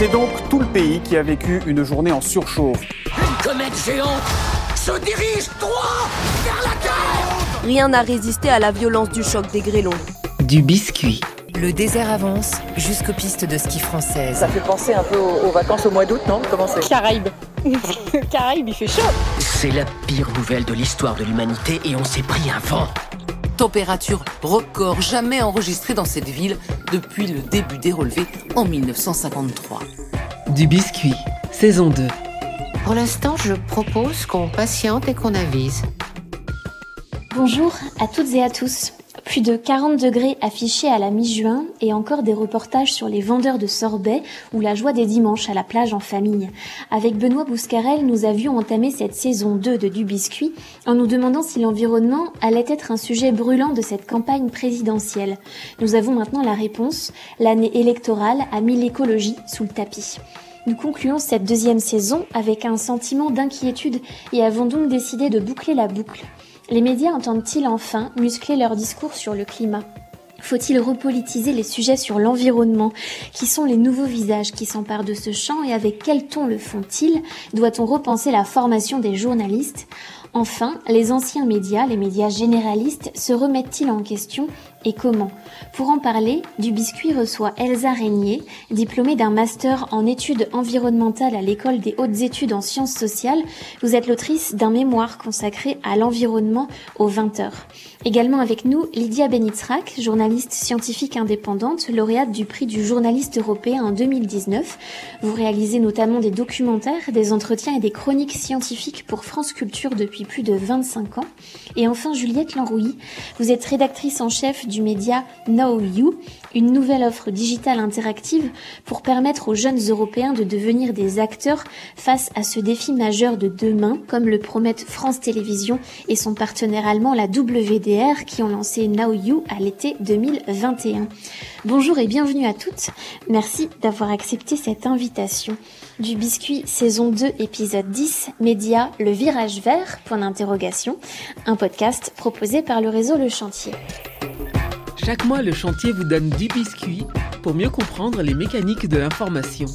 C'est donc tout le pays qui a vécu une journée en surchauffe. Une comète géante se dirige droit vers la Terre Rien n'a résisté à la violence du choc des grêlons. Du biscuit. Le désert avance jusqu'aux pistes de ski françaises. Ça fait penser un peu aux, aux vacances au mois d'août, non? Comment c'est? Caraïbes. Caraïbes, il fait chaud. C'est la pire nouvelle de l'histoire de l'humanité et on s'est pris un vent. Température record jamais enregistrée dans cette ville depuis le début des relevés en 1953. Du biscuit. Saison 2. Pour l'instant, je propose qu'on patiente et qu'on avise. Bonjour à toutes et à tous. Plus de 40 degrés affichés à la mi-juin et encore des reportages sur les vendeurs de sorbet ou la joie des dimanches à la plage en famille. Avec Benoît Bouscarel, nous avions entamé cette saison 2 de Du Biscuit en nous demandant si l'environnement allait être un sujet brûlant de cette campagne présidentielle. Nous avons maintenant la réponse. L'année électorale a mis l'écologie sous le tapis. Nous concluons cette deuxième saison avec un sentiment d'inquiétude et avons donc décidé de boucler la boucle. Les médias entendent-ils enfin muscler leur discours sur le climat? Faut-il repolitiser les sujets sur l'environnement? Qui sont les nouveaux visages qui s'emparent de ce champ et avec quel ton le font-ils? Doit-on repenser la formation des journalistes? Enfin, les anciens médias, les médias généralistes, se remettent-ils en question? Et comment Pour en parler, Du Biscuit reçoit Elsa Régnier, diplômée d'un master en études environnementales à l'école des hautes études en sciences sociales. Vous êtes l'autrice d'un mémoire consacré à l'environnement aux 20 heures. Également avec nous, Lydia Benitzrak, journaliste scientifique indépendante, lauréate du prix du journaliste européen en 2019. Vous réalisez notamment des documentaires, des entretiens et des chroniques scientifiques pour France Culture depuis plus de 25 ans. Et enfin, Juliette Lanrouilly, vous êtes rédactrice en chef du média Know You, une nouvelle offre digitale interactive pour permettre aux jeunes Européens de devenir des acteurs face à ce défi majeur de demain, comme le promettent France Télévisions et son partenaire allemand la WDR qui ont lancé Now You à l'été 2021. Bonjour et bienvenue à toutes. Merci d'avoir accepté cette invitation. Du biscuit saison 2 épisode 10, média Le Virage Vert, point d'interrogation, un podcast proposé par le réseau Le Chantier. Chaque mois, le chantier vous donne du biscuit pour mieux comprendre les mécaniques de l'information.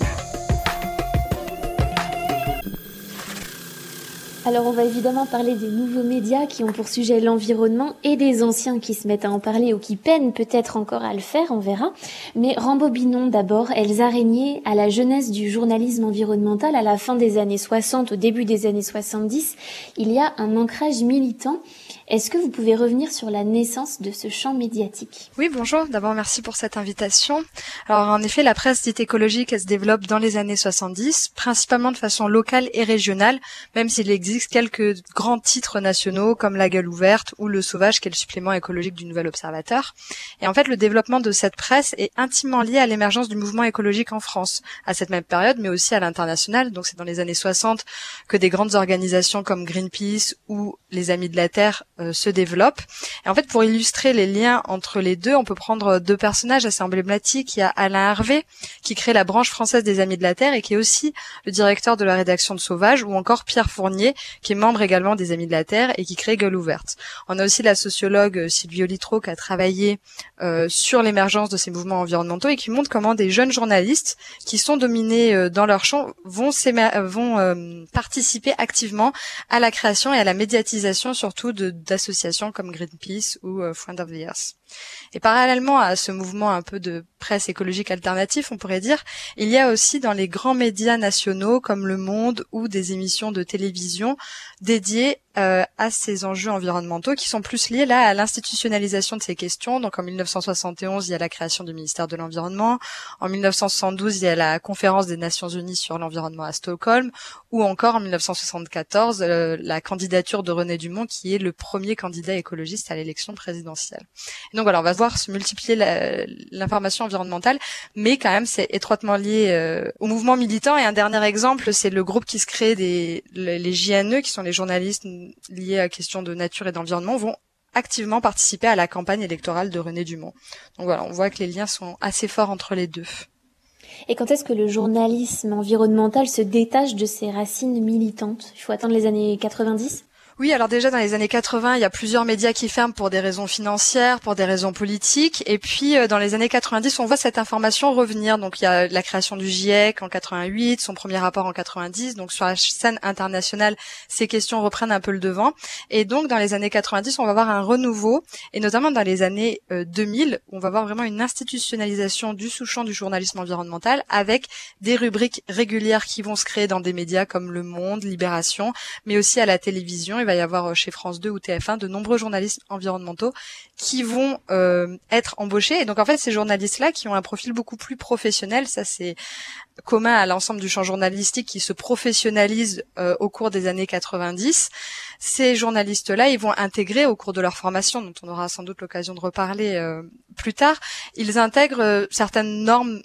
Alors on va évidemment parler des nouveaux médias qui ont pour sujet l'environnement et des anciens qui se mettent à en parler ou qui peinent peut-être encore à le faire, on verra. Mais rembobinons d'abord Elsa Régnier à la jeunesse du journalisme environnemental à la fin des années 60, au début des années 70. Il y a un ancrage militant. Est-ce que vous pouvez revenir sur la naissance de ce champ médiatique? Oui, bonjour. D'abord, merci pour cette invitation. Alors, en effet, la presse dite écologique, elle se développe dans les années 70, principalement de façon locale et régionale, même s'il existe quelques grands titres nationaux comme La Gueule ouverte ou Le Sauvage, qui est le supplément écologique du Nouvel Observateur. Et en fait, le développement de cette presse est intimement lié à l'émergence du mouvement écologique en France, à cette même période, mais aussi à l'international. Donc, c'est dans les années 60 que des grandes organisations comme Greenpeace ou les Amis de la Terre euh, se développent. Et en fait, pour illustrer les liens entre les deux, on peut prendre deux personnages assez emblématiques. Il y a Alain Hervé, qui crée la branche française des Amis de la Terre et qui est aussi le directeur de la rédaction de Sauvage, ou encore Pierre Fournier, qui est membre également des Amis de la Terre et qui crée Gueule ouverte. On a aussi la sociologue Sylvie Litro qui a travaillé euh, sur l'émergence de ces mouvements environnementaux et qui montre comment des jeunes journalistes qui sont dominés euh, dans leur champ vont, vont euh, participer activement à la création et à la médiatisation surtout d'associations comme Greenpeace ou euh, Friend of the Earth. Et parallèlement à ce mouvement un peu de presse écologique alternatif, on pourrait dire, il y a aussi dans les grands médias nationaux comme Le Monde ou des émissions de télévision dédiées euh, à ces enjeux environnementaux qui sont plus liés là à l'institutionnalisation de ces questions. Donc en 1971, il y a la création du ministère de l'Environnement. En 1972, il y a la conférence des Nations Unies sur l'environnement à Stockholm. Ou encore en 1974, euh, la candidature de René Dumont qui est le premier candidat écologiste à l'élection présidentielle. Donc voilà, on va voir se multiplier l'information environnementale, mais quand même c'est étroitement lié euh, au mouvement militant. Et un dernier exemple, c'est le groupe qui se crée des les JNE, qui sont les journalistes liés à questions de nature et d'environnement, vont activement participer à la campagne électorale de René Dumont. Donc voilà, on voit que les liens sont assez forts entre les deux. Et quand est-ce que le journalisme environnemental se détache de ses racines militantes? Il faut attendre les années 90 Oui, alors déjà dans les années 80, il y a plusieurs médias qui ferment pour des raisons financières, pour des raisons politiques. Et puis euh, dans les années 90, on voit cette information revenir. Donc il y a la création du GIEC en 88, son premier rapport en 90. Donc sur la scène internationale, ces questions reprennent un peu le devant. Et donc dans les années 90, on va voir un renouveau, et notamment dans les années 2000, euh, on va voir vraiment une institutionnalisation du sous-champ du journalisme environnemental avec des rubriques régulières qui vont se créer dans des médias comme Le Monde, Libération, mais aussi à la télévision il va y avoir euh, chez France 2 ou TF1 de nombreux journalistes environnementaux qui vont euh, être embauchés. Et donc en fait, ces journalistes-là qui ont un profil beaucoup plus professionnel, ça c'est commun à l'ensemble du champ journalistique qui se professionnalise euh, au cours des années 90. Ces journalistes-là, ils vont intégrer au cours de leur formation, dont on aura sans doute l'occasion de reparler plus tard, ils intègrent certaines normes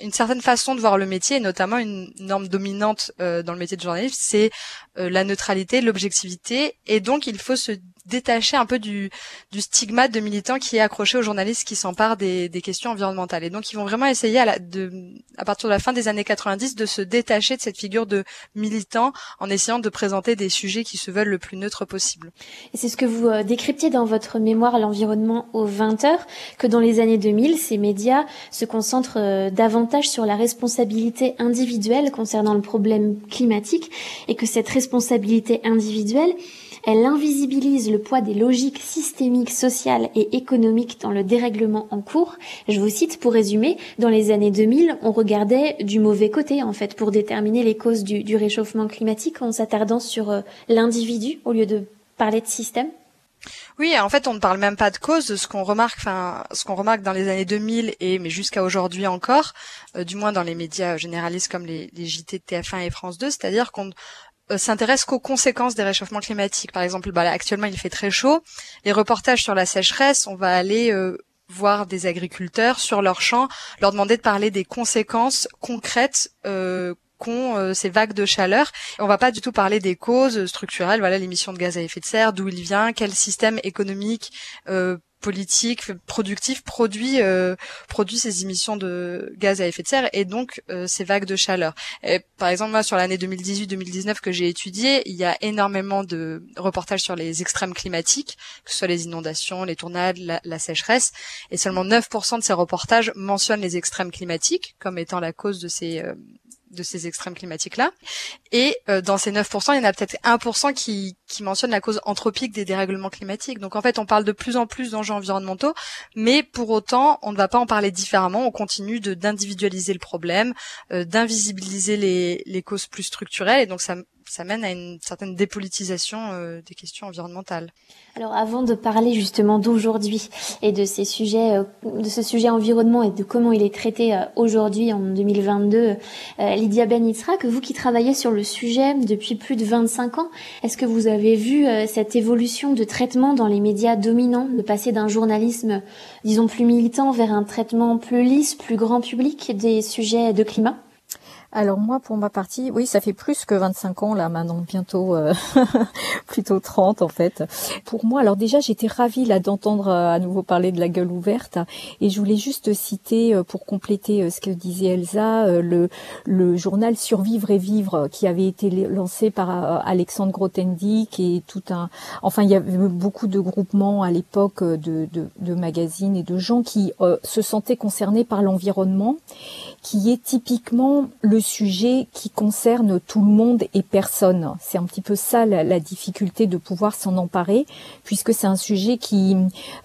une certaine façon de voir le métier, et notamment une norme dominante euh, dans le métier de journaliste, c'est euh, la neutralité, l'objectivité, et donc il faut se détacher un peu du, du stigmate de militant qui est accroché aux journalistes qui s'emparent des, des, questions environnementales. Et donc ils vont vraiment essayer à, la, de, à partir de la fin des années 90 de se détacher de cette figure de militant en essayant de présenter des sujets qui se veulent le plus neutre possible. Et c'est ce que vous euh, décryptez dans votre mémoire l'environnement aux 20 heures, que dans les années 2000, ces médias se concentrent euh, davantage sur la responsabilité individuelle concernant le problème climatique et que cette responsabilité individuelle elle invisibilise le poids des logiques systémiques, sociales et économiques dans le dérèglement en cours. Je vous cite pour résumer, dans les années 2000, on regardait du mauvais côté en fait pour déterminer les causes du, réchauffement climatique en s'attardant sur euh, l'individu au lieu de parler de système. Oui, en fait, on ne parle même pas de cause. Ce qu'on remarque, enfin, ce qu'on remarque dans les années 2000 et mais jusqu'à aujourd'hui encore, euh, du moins dans les médias généralistes comme les, les JT de TF1 et France 2, c'est-à-dire qu'on s'intéresse qu'aux conséquences des réchauffements climatiques. Par exemple, bah, actuellement il fait très chaud. Les reportages sur la sécheresse, on va aller euh, voir des agriculteurs sur leurs champs, leur demander de parler des conséquences concrètes euh, qu'ont ces vagues de chaleur. Et on va pas du tout parler des causes structurelles, voilà l'émission de gaz à effet de serre, d'où il vient, quel système économique politique, productif produit euh, produit ces émissions de gaz à effet de serre et donc euh, ces vagues de chaleur. Et, par exemple, moi sur l'année 2018-2019 que j'ai étudié, il y a énormément de reportages sur les extrêmes climatiques, que ce soit les inondations, les tornades, la, la sécheresse, et seulement 9% de ces reportages mentionnent les extrêmes climatiques comme étant la cause de ces euh, de ces extrêmes climatiques-là. Et euh, dans ces 9%, il y en a peut-être 1% qui, qui mentionne la cause anthropique des dérèglements climatiques. Donc en fait, on parle de plus en plus d'enjeux environnementaux, mais pour autant, on ne va pas en parler différemment. On continue d'individualiser le problème, euh, d'invisibiliser les, les causes plus structurelles, et donc ça ça mène à une certaine dépolitisation euh, des questions environnementales. Alors avant de parler justement d'aujourd'hui et de ces sujets, euh, de ce sujet environnement et de comment il est traité euh, aujourd'hui en 2022, Lydia Benitra, que vous qui travaillez sur le sujet depuis plus de 25 ans, est-ce que vous avez vu cette évolution de traitement dans les médias dominants, de passer d'un journalisme, disons, plus militant vers un traitement plus lisse, plus grand public des sujets de climat? Alors moi, pour ma partie, oui, ça fait plus que 25 ans là maintenant, bientôt euh, plutôt 30 en fait. Pour moi, alors déjà, j'étais ravie là d'entendre euh, à nouveau parler de la gueule ouverte et je voulais juste citer euh, pour compléter ce que disait Elsa le journal Survivre et vivre qui avait été lancé par Alexandre Grothendieck et tout un enfin il y avait beaucoup de groupements à l'époque de magazines et de gens qui se sentaient concernés par l'environnement qui est typiquement le sujet qui concerne tout le monde et personne. C'est un petit peu ça la, difficulté de pouvoir s'en emparer, puisque c'est un sujet qui,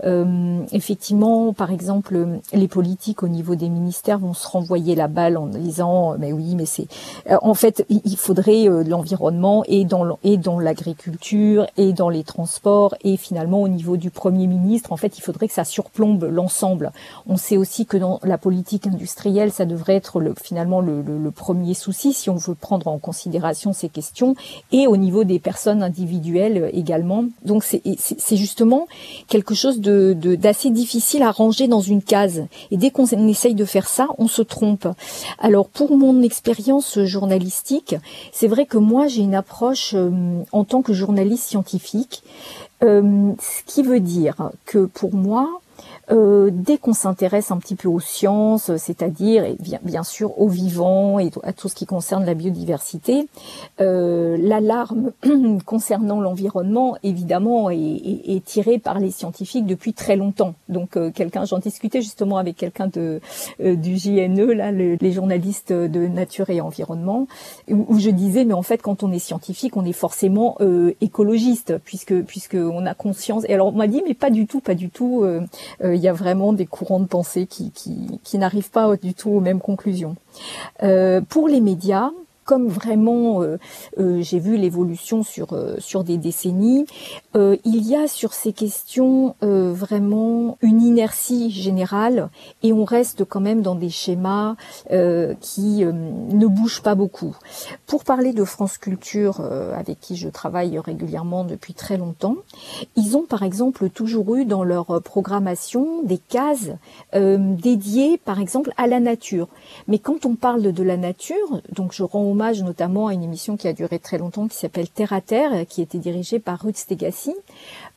euh, effectivement, par exemple, les politiques au niveau des ministères vont se renvoyer la balle en disant, mais oui, mais c'est, euh, en fait, il faudrait euh, l'environnement et dans et dans l'agriculture et dans les transports et finalement au niveau du premier ministre, en fait, il faudrait que ça surplombe l'ensemble. On sait aussi que dans la politique industrielle, ça devrait être le, finalement le, le, premier souci si on veut prendre en considération ces questions et au niveau des personnes individuelles également. Donc c'est justement quelque chose de d'assez difficile à ranger dans une case. Et dès qu'on essaye de faire ça, on se trompe. Alors pour mon expérience journalistique, c'est vrai que moi j'ai une approche euh, en tant que journaliste scientifique, euh, ce qui veut dire que pour moi, Euh, dès qu'on s'intéresse un petit peu aux sciences, c'est-à-dire bien, bien sûr aux vivants et à tout ce qui concerne la biodiversité, euh, l'alarme concernant l'environnement, évidemment, est, est, est, tirée par les scientifiques depuis très longtemps. Donc, euh, quelqu'un, j'en discutais justement avec quelqu'un de euh, du JNE, là, le, les journalistes de Nature et Environnement, où, je disais, mais en fait, quand on est scientifique, on est forcément euh, écologiste, puisque puisque on a conscience. Et alors, on m'a dit, mais pas du tout, pas du tout. Il y a vraiment des courants de pensée qui n'arrivent pas du tout aux mêmes conclusions. pour les médias, comme vraiment euh, euh, j'ai vu l'évolution sur euh, sur des décennies, il y a sur ces questions vraiment une inertie générale et on reste quand même dans des schémas qui ne bougent pas beaucoup. Pour parler de France Culture, avec qui je travaille régulièrement depuis très longtemps, ils ont par exemple toujours eu dans leur programmation des cases dédiées par exemple à la nature. Mais quand on parle de la nature, donc je rends notamment à une émission qui a duré très longtemps qui s'appelle Terre à Terre, qui était dirigée par Ruth Stegassi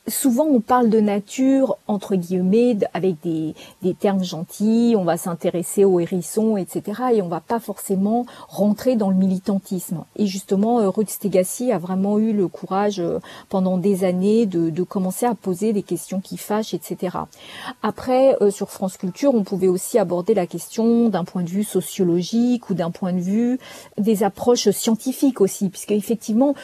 souvent on parle de nature entre guillemets avec des, des termes gentils, on va s'intéresser aux hérissons, etc. Et on va pas forcément rentrer dans le militantisme. Et justement, euh, Ruth Stegassi a vraiment eu le courage euh, pendant des années de, de commencer à poser des questions qui fâchent, etc. Après, euh, sur France Culture, on pouvait aussi aborder la question d'un point de vue sociologique ou d'un point de vue des approches scientifiques aussi, puisque effectivement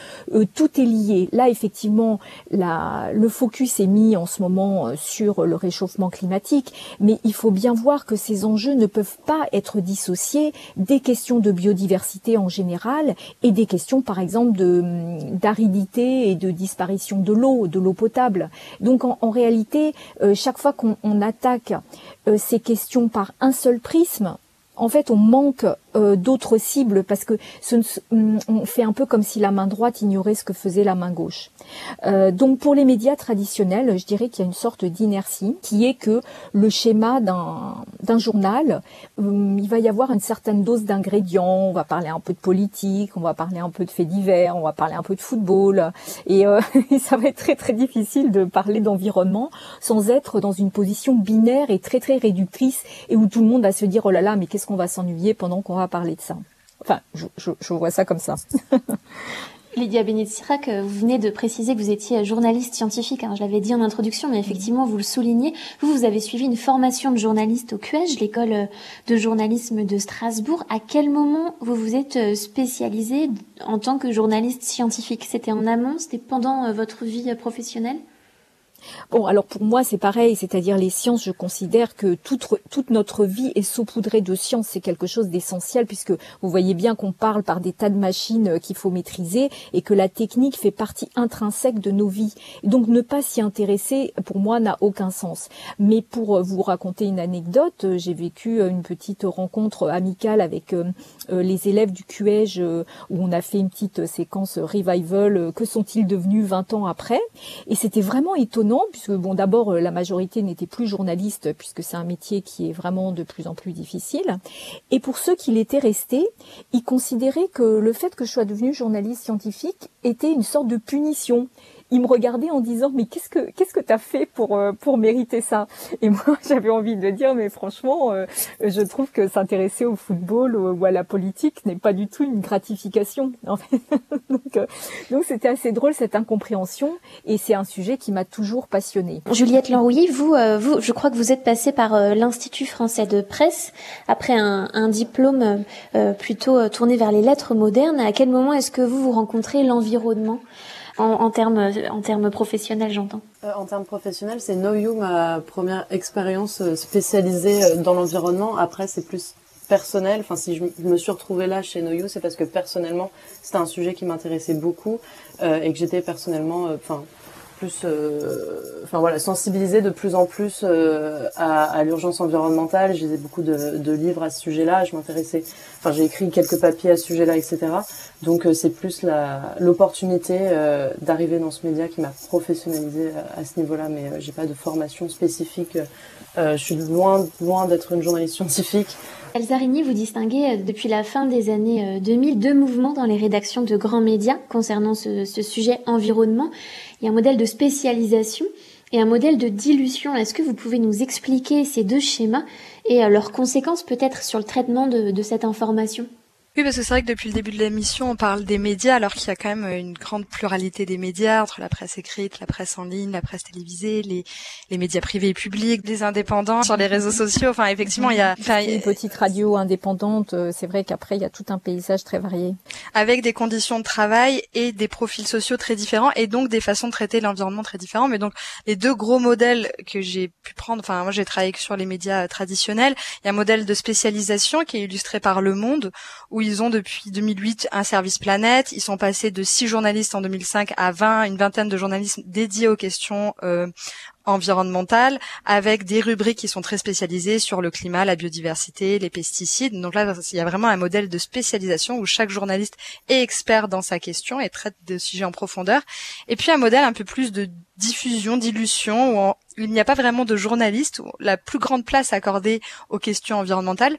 tout est lié. Là, effectivement, la, le focus est mis en ce moment euh, sur le réchauffement climatique, mais il faut bien voir que ces enjeux ne peuvent pas être dissociés des questions de biodiversité en général et des questions, par exemple, de hum, d'aridité et de disparition de l'eau, de l'eau potable. Donc, en, en réalité, euh, chaque fois qu'on attaque euh, ces questions par un seul prisme, en fait, on manque euh, d'autres cibles parce que ce, on fait un peu comme si la main droite ignorait ce que faisait la main gauche. Euh, donc pour les médias traditionnels, je dirais qu'il y a une sorte d'inertie qui est que le schéma d'un journal, euh, il va y avoir une certaine dose d'ingrédients. On va parler un peu de politique, on va parler un peu de faits divers, on va parler un peu de football, et, euh, et ça va être très très difficile de parler d'environnement sans être dans une position binaire et très très réductrice et où tout le monde va se dire oh là là mais qu'est-ce qu'on va s'ennuyer pendant qu'on va parler de ça? Enfin, je vois ça comme ça. Lydia Bénit-Sirac, euh, vous venez de préciser que vous étiez journaliste scientifique. Hein, je l'avais dit en introduction, mais effectivement, vous le soulignez. Vous, avez suivi une formation de journaliste au QEJ, l'école euh, de journalisme de Strasbourg. À quel moment vous vous êtes euh, spécialisé en tant que journaliste scientifique? C'était en amont? C'était pendant votre vie professionnelle? Bon, alors pour moi, c'est pareil, c'est-à-dire les sciences, je considère que toute, notre vie est saupoudrée de sciences, c'est quelque chose d'essentiel, puisque vous voyez bien qu'on parle par des tas de machines euh, qu'il faut maîtriser et que la technique fait partie intrinsèque de nos vies. donc ne pas s'y intéresser, pour moi, n'a aucun sens. Mais pour euh, vous raconter une anecdote, euh, j'ai vécu une petite rencontre amicale avec les élèves du QEJ où on a fait une petite séquence revival, que sont-ils devenus 20 ans après Et c'était vraiment étonnant puisque bon, d'abord euh, la majorité n'était plus journaliste, puisque c'est un métier qui est vraiment de plus en plus difficile. Et pour ceux qui l'étaient restés, ils considéraient que le fait que je sois devenue journaliste scientifique était une sorte de punition il me regardait en disant mais qu'est-ce que qu'est-ce que t'as fait pour euh, pour mériter ça? Et moi j'avais envie de dire mais franchement euh, je trouve que s'intéresser au football ou, à la politique n'est pas du tout une gratification en fait. donc euh, donc c'était assez drôle cette incompréhension et c'est un sujet qui m'a toujours passionnée. Juliette Lanrouilly, vous vous je crois que vous êtes passée par l'Institut français de presse après un, un diplôme plutôt tourné vers les lettres modernes. À quel moment est-ce que vous vous rencontrez l'environnement? En, en termes en termes professionnels, j'entends. Euh, en termes professionnels, c'est No You ma première expérience euh, spécialisée euh, dans l'environnement. Après, c'est plus personnel. Enfin, si je me suis retrouvée là chez No You, c'est parce que personnellement, c'était un sujet qui m'intéressait beaucoup euh, et que j'étais personnellement, enfin euh, enfin voilà, sensibilisée de plus en plus euh, à, l'urgence environnementale. J'ai beaucoup de, livres à ce sujet-là. Je m'intéressais, enfin j'ai écrit quelques papiers à ce sujet-là, etc. Donc euh, c'est plus l'opportunité d'arriver dans ce média qui m'a professionnalisée à, à, ce niveau-là, mais j'ai pas de formation spécifique. je suis loin loin d'être une journaliste scientifique. Elsa vous distinguez depuis la fin des années 2000 deux mouvements dans les rédactions de grands médias concernant ce, sujet environnement il y a un modèle de spécialisation et un modèle de dilution. Est-ce que vous pouvez nous expliquer ces deux schémas et leurs conséquences peut-être sur le traitement de cette information? Oui, parce que c'est vrai que depuis le début de l'émission, on parle des médias, alors qu'il y a quand même une grande pluralité des médias, entre la presse écrite, la presse en ligne, la presse télévisée, les, les médias privés et publics, les indépendants sur les réseaux sociaux. Enfin, effectivement, il y a... Enfin, une petite radio indépendante, euh, c'est vrai qu'après, il y a tout un paysage très varié. Avec des conditions de travail et des profils sociaux très différents, et donc des façons de traiter l'environnement très différents. Mais donc, les deux gros modèles que j'ai pu prendre, enfin, moi j'ai travaillé sur les médias traditionnels, il y a un modèle de spécialisation qui est illustré par Le Monde, où ils ont depuis 2008 un service planète. Ils sont passés de 6 journalistes en 2005 à 20, une vingtaine de journalistes dédiés aux questions euh, environnementales, avec des rubriques qui sont très spécialisées sur le climat, la biodiversité, les pesticides. Donc là, il y a vraiment un modèle de spécialisation où chaque journaliste est expert dans sa question et traite de sujets en profondeur. Et puis un modèle un peu plus de diffusion, dilution, où il n'y a pas vraiment de journalistes, où la plus grande place accordée aux questions environnementales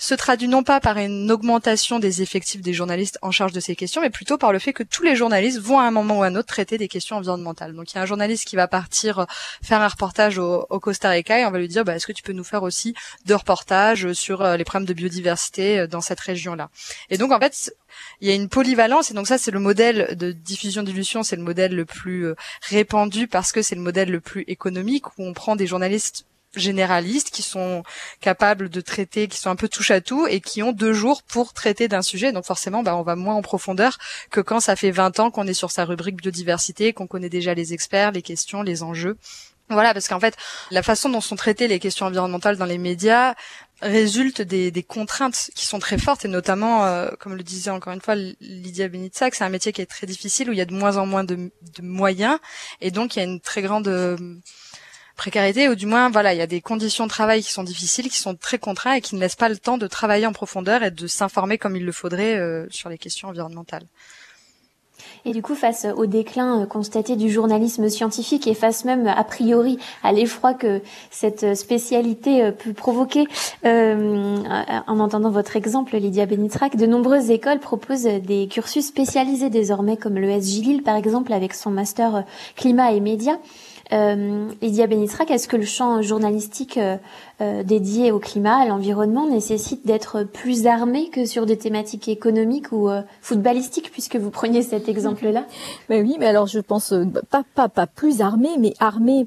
se traduit non pas par une augmentation des effectifs des journalistes en charge de ces questions, mais plutôt par le fait que tous les journalistes vont à un moment ou à un autre traiter des questions environnementales. Donc il y a un journaliste qui va partir faire un reportage au, Costa Rica et on va lui dire bah, est-ce que tu peux nous faire aussi deux reportages sur euh, les problèmes de biodiversité euh, dans cette région-là? Et donc en fait il y a une polyvalence et donc ça c'est le modèle de diffusion d'illusion, c'est le modèle le plus euh, répandu parce que c'est le modèle le plus économique où on prend des journalistes généralistes qui sont capables de traiter, qui sont un peu touche à tout et qui ont deux jours pour traiter d'un sujet. Donc forcément, bah, on va moins en profondeur que quand ça fait 20 ans qu'on est sur sa rubrique biodiversité, qu'on connaît déjà les experts, les questions, les enjeux. Voilà, parce qu'en fait, la façon dont sont traitées les questions environnementales dans les médias résulte des, des contraintes qui sont très fortes et notamment, euh, comme le disait encore une fois Lydia Benitsac, c'est un métier qui est très difficile où il y a de moins en moins de, de moyens et donc il y a une très grande euh, précarité, ou du moins, voilà, il y a des conditions de travail qui sont difficiles, qui sont très contraintes et qui ne laissent pas le temps de travailler en profondeur et de s'informer comme il le faudrait euh, sur les questions environnementales. Et du coup, face au déclin euh, constaté du journalisme scientifique et face même a priori à l'effroi que cette spécialité euh, peut provoquer, en entendant votre exemple, Lydia Benitrac, de nombreuses écoles proposent des cursus spécialisés désormais, comme le SG Lille par exemple, avec son master climat et médias. Euh, Lydia Benitrak, est-ce que le champ journalistique euh, euh, dédié au climat, à l'environnement, nécessite d'être plus armé que sur des thématiques économiques ou euh, footballistiques, puisque vous preniez cet exemple-là? Mais oui, mais alors je pense pas pas pas plus armé, mais armé.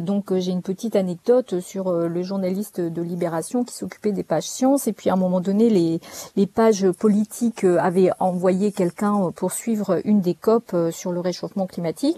donc j'ai une petite anecdote sur le journaliste de Libération qui s'occupait des pages sciences, et puis à un moment donné, les les pages politiques avaient envoyé quelqu'un pour suivre une des COP sur le réchauffement climatique,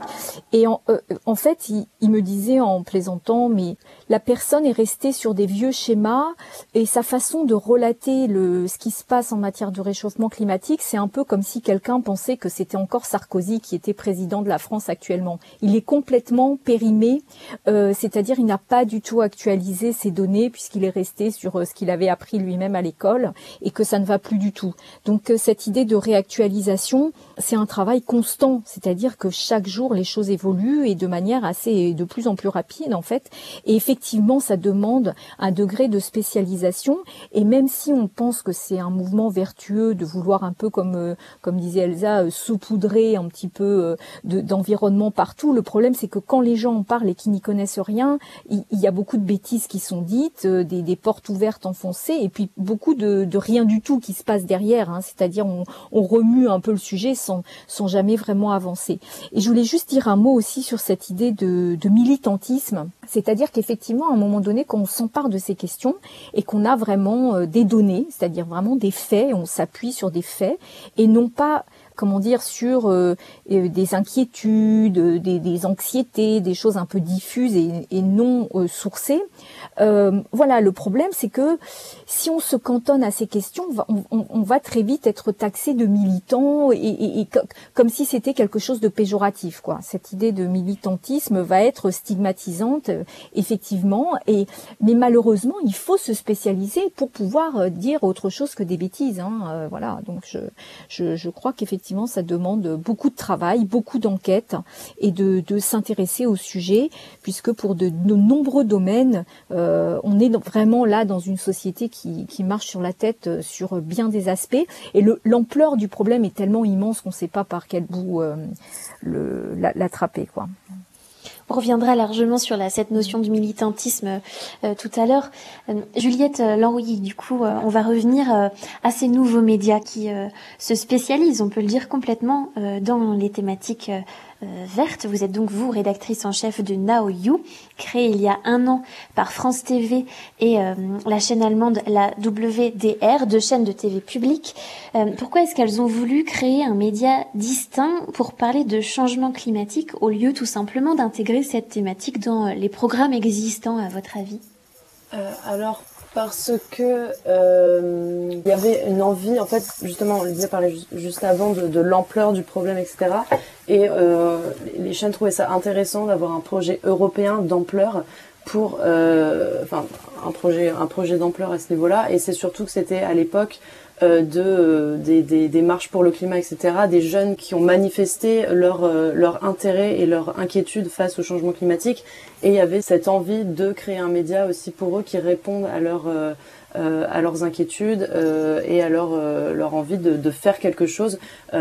et en, en fait, il me disait en plaisantant, mais la personne est restée sur des vieux schémas et sa façon de relater le, ce qui se passe en matière de réchauffement climatique, c'est un peu comme si quelqu'un pensait que c'était encore Sarkozy qui était président de la France actuellement. Il est complètement périmé, euh, c'est-à-dire il n'a pas du tout actualisé ses données puisqu'il est resté sur euh, ce qu'il avait appris lui-même à l'école et que ça ne va plus du tout. Donc euh, cette idée de réactualisation, c'est un travail constant, c'est-à-dire que chaque jour les choses évoluent et de manière assez de plus en plus rapide en fait. Et effectivement, ça demande un degré de spécialisation. Et même si on pense que c'est un mouvement vertueux de vouloir un peu comme euh, comme disait Elsa euh, saupoudrer un petit peu euh, d'environnement partout, le problème c'est que quand les gens en parlent et qui n'y connaissent rien, il, y a beaucoup de bêtises qui sont dites, des, portes ouvertes enfoncées, et puis beaucoup de, de rien du tout qui se passe derrière. Hein, C'est-à-dire on, on remue un peu le sujet sans sans jamais vraiment avancer. Et je voulais juste dire un mot aussi sur cette idée de, de militantisme, c'est-à-dire qu'effectivement, à un moment donné, quand on s'empare de ces questions et qu'on a vraiment euh, des données, c'est-à-dire vraiment des faits, on s'appuie sur des faits et non pas comment dire, sur euh, euh, des inquiétudes, des, des, anxiétés, des choses un peu diffuses et, et non sourcées. voilà, le problème, c'est que si on se cantonne à ces questions, on, va très vite être taxé de militant et, comme si c'était quelque chose de péjoratif. Quoi. Cette idée de militantisme va être stigmatisante, euh, effectivement. Et mais malheureusement, il faut se spécialiser pour pouvoir euh, dire autre chose que des bêtises. Hein. Euh, voilà. Donc je, je, je crois qu'effectivement, ça demande beaucoup de travail, beaucoup d'enquête et de, de s'intéresser au sujet, puisque pour de, nombreux domaines, on est vraiment là dans une société qui, qui marche sur la tête euh, sur bien des aspects. Et l'ampleur du problème est tellement immense qu'on ne sait pas par quel bout euh, l'attraper. quoi. On reviendra largement sur la, cette notion du militantisme euh, tout à l'heure. Euh, Juliette Lanrouilly, du coup, on va revenir à ces nouveaux médias qui se spécialisent, on peut le dire complètement, dans les thématiques euh, verte. Vous êtes donc vous rédactrice en chef de Now You, créée il y a un an par France TV et euh, la chaîne allemande la WDR, deux chaînes de TV publiques. Euh, pourquoi est-ce qu'elles ont voulu créer un média distinct pour parler de changement climatique au lieu tout simplement d'intégrer cette thématique dans les programmes existants à votre avis? Alors parce que euh, il y avait une envie, en fait, justement, on disait parler juste avant de, l'ampleur du problème, etc. Et euh, les chaînes trouvaient ça intéressant d'avoir un projet européen d'ampleur pour, euh, enfin, un projet, un projet d'ampleur à ce niveau-là. Et c'est surtout que c'était à l'époque de euh, des, des, marches pour le climat, etc. Des jeunes qui ont manifesté leur euh, leur intérêt et leur inquiétude face au changement climatique. Et il y avait cette envie de créer un média aussi pour eux qui répondent à leur euh, à leurs inquiétudes euh, et à leur, euh, leur envie de, de, faire quelque chose.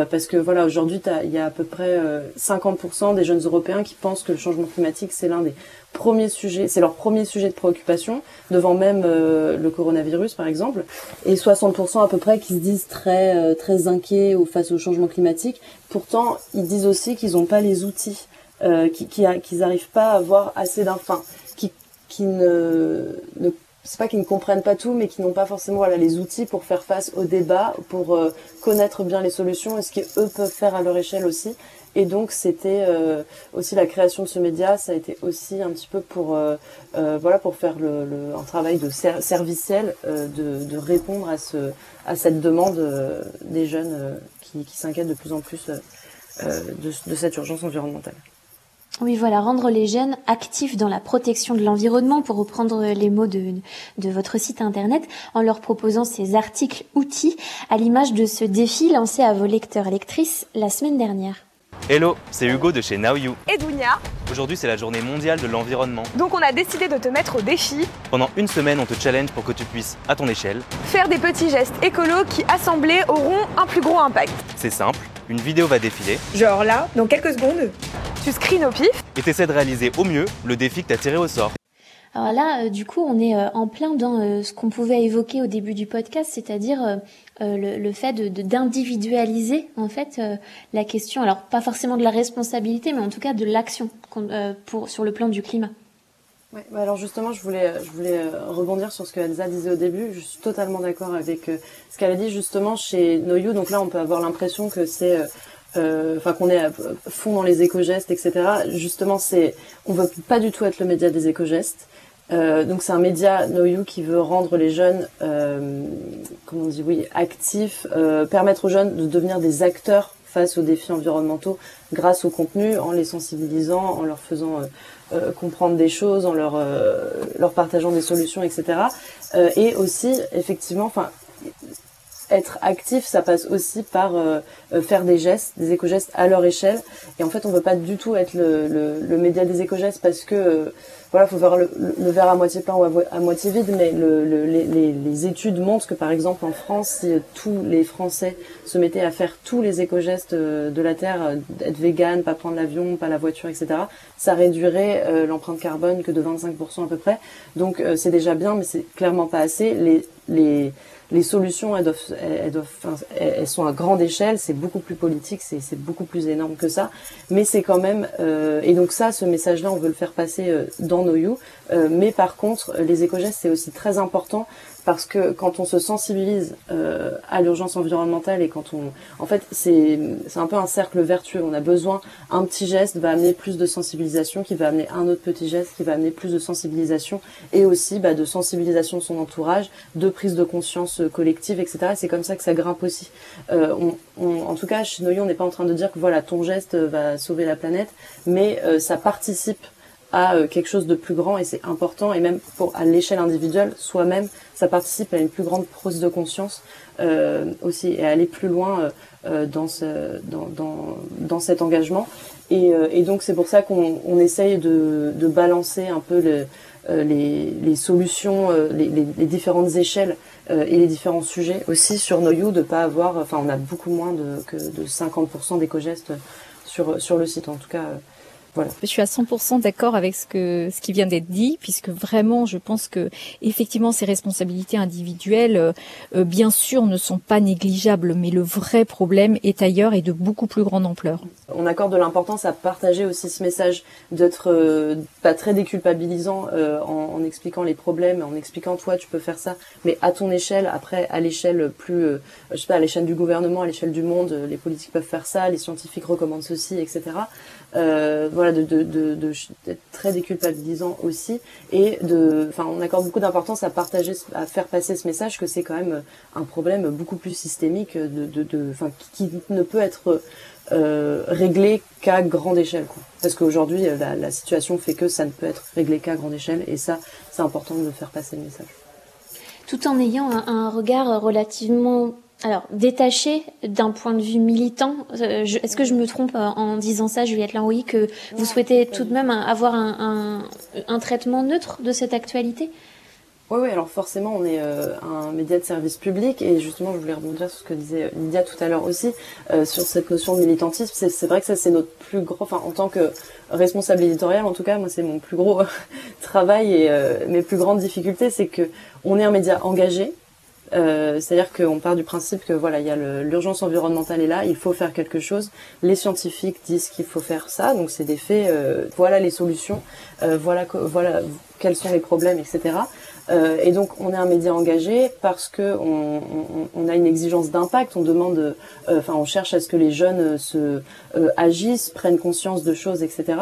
parce que voilà, aujourd'hui, il y a à peu près 50% des jeunes Européens qui pensent que le changement climatique, c'est l'un des premiers sujets, c'est leur premier sujet de préoccupation, devant même le coronavirus, par exemple. Et 60% à peu près qui se disent très, très inquiets face au changement climatique. Pourtant, ils disent aussi qu'ils n'ont pas les outils. Euh, qu'ils n'arrivent pas à avoir assez d'infins, qui, qui ne, ne c'est pas qu'ils ne comprennent pas tout, mais qui n'ont pas forcément voilà, les outils pour faire face au débat, pour euh, connaître bien les solutions et ce qu'eux peuvent faire à leur échelle aussi. Et donc c'était euh, aussi la création de ce média, ça a été aussi un petit peu pour euh, voilà pour faire le, un travail de serviciel, de, de, répondre à ce à cette demande des jeunes qui, qui s'inquiètent de plus en plus de cette urgence environnementale. Oui, voilà, rendre les jeunes actifs dans la protection de l'environnement, pour reprendre les mots de, de votre site internet, en leur proposant ces articles outils, à l'image de ce défi lancé à vos lecteurs et lectrices la semaine dernière. Hello, c'est Hugo de chez Now You. Et Dounia. Aujourd'hui, c'est la journée mondiale de l'environnement. Donc, on a décidé de te mettre au défi. Pendant une semaine, on te challenge pour que tu puisses, à ton échelle, faire des petits gestes écolos qui, assemblés, auront un plus gros impact. C'est simple, une vidéo va défiler. Genre là, dans quelques secondes, tu screens au pif? Et t'essaies de réaliser au mieux le défi que t'as tiré au sort. Alors là, euh, du coup, on est euh, en plein dans euh, ce qu'on pouvait évoquer au début du podcast, c'est-à-dire le, le, fait de d'individualiser en fait la question. Alors pas forcément de la responsabilité, mais en tout cas de l'action pour sur le plan du climat. Bah alors justement, je voulais, je voulais rebondir sur ce que Elsa disait au début. Je suis totalement d'accord avec ce qu'elle a dit justement chez Noyou. Donc là, on peut avoir l'impression que c'est euh, enfin qu'on est à fond dans les éco-gestes, etc. Justement, c'est, on veut pas du tout être le média des éco-gestes. Euh, donc c'est un média Know You qui veut rendre les jeunes, euh, comment on dit, oui, actifs, euh, permettre aux jeunes de devenir des acteurs face aux défis environnementaux grâce au contenu, en les sensibilisant, en leur faisant euh, comprendre des choses, en leur leur partageant des solutions, etc. et aussi, effectivement, être actif, ça passe aussi par euh, euh, faire des gestes, des éco-gestes à leur échelle. Et en fait, on veut pas du tout être le, média des éco-gestes parce que euh, voilà, faut voir le, verre à moitié plein ou à, moitié vide. Mais les, études montrent que par exemple en France, si tous les Français se mettaient à faire tous les éco-gestes de la terre, être vegan, pas prendre l'avion, pas la voiture, etc., ça réduirait l'empreinte carbone que de 25% à peu près. Donc c'est déjà bien, mais c'est clairement pas assez. Les, les les solutions, elles, doivent, elles, doivent, elles sont à grande échelle, c'est beaucoup plus politique, c'est beaucoup plus énorme que ça, mais c'est quand même, euh, et donc ça, ce message-là, on veut le faire passer euh, dans euh, mais par contre, les éco-gestes, c'est aussi très important parce que quand on se sensibilise euh, à l'urgence environnementale et quand on, en fait, c'est un peu un cercle vertueux. On a besoin un petit geste va amener plus de sensibilisation, qui va amener un autre petit geste, qui va amener plus de sensibilisation et aussi bah, de sensibilisation de son entourage, de prise de conscience collective, etc. C'est comme ça que ça grimpe aussi. Euh, en tout cas, chez Noyon, on n'est pas en train de dire que voilà ton geste va sauver la planète, mais euh, ça participe à euh, quelque chose de plus grand et c'est important. Et même pour à l'échelle individuelle soi-même ça participe à une plus grande prise de conscience euh, aussi. Et à aller plus loin euh, euh, dans ce dans, dans, dans cet engagement. Et, et donc c'est pour ça qu'on on essaye de, de balancer un peu le, les, les solutions les, les, les différentes échelles et les différents sujets aussi sur Noyou de pas avoir enfin on a beaucoup moins de que de 50% d'éco-gestes sur sur le site. En tout cas Voilà. Je suis à 100% d'accord avec ce que ce qui vient d'être dit, puisque vraiment, je pense que effectivement, ces responsabilités individuelles, euh, euh, bien sûr, ne sont pas négligeables, mais le vrai problème est ailleurs et de beaucoup plus grande ampleur. On accorde de l'importance à partager aussi ce message, d'être euh, pas très déculpabilisant en, en, expliquant les problèmes, en expliquant toi, tu peux faire ça, mais à ton échelle. Après, à l'échelle plus, je sais pas, à l'échelle du gouvernement, à l'échelle du monde, les politiques peuvent faire ça, les scientifiques recommandent ceci, etc. Euh, voilà, de, de, très déculpabilisant aussi, et de, enfin, on accorde beaucoup d'importance à partager, à faire passer ce message que c'est quand même un problème beaucoup plus systémique, de, enfin, qui, ne peut être euh, réglé qu'à grande échelle. Parce qu'aujourd'hui, la, la situation fait que ça ne peut être réglé qu'à grande échelle, et ça, c'est important de faire passer le message. Tout en ayant un regard relativement alors, détaché d'un point de vue militant, euh, est-ce que je me trompe euh, en disant ça, Juliette Lanrouille, que vous souhaitez tout de même avoir un, un, traitement neutre de cette actualité? Oui, oui, alors forcément, on est euh, un média de service public et justement, je voulais rebondir sur ce que disait Lydia tout à l'heure aussi, sur cette notion de militantisme. C'est vrai que ça, c'est notre plus gros, enfin, en tant que responsable éditorial, en tout cas, moi, c'est mon plus gros travail et mes plus grandes difficultés, c'est que on est un média engagé, euh, C'est-à-dire qu'on part du principe que voilà, il y a l'urgence environnementale est là, il faut faire quelque chose. Les scientifiques disent qu'il faut faire ça, donc c'est des faits. Euh, voilà les solutions, euh, voilà voilà quels sont les problèmes, etc. Euh, et donc on est un média engagé parce que on, on, on a une exigence d'impact. On demande, euh, enfin on cherche à ce que les jeunes se agissent, prennent conscience de choses, etc.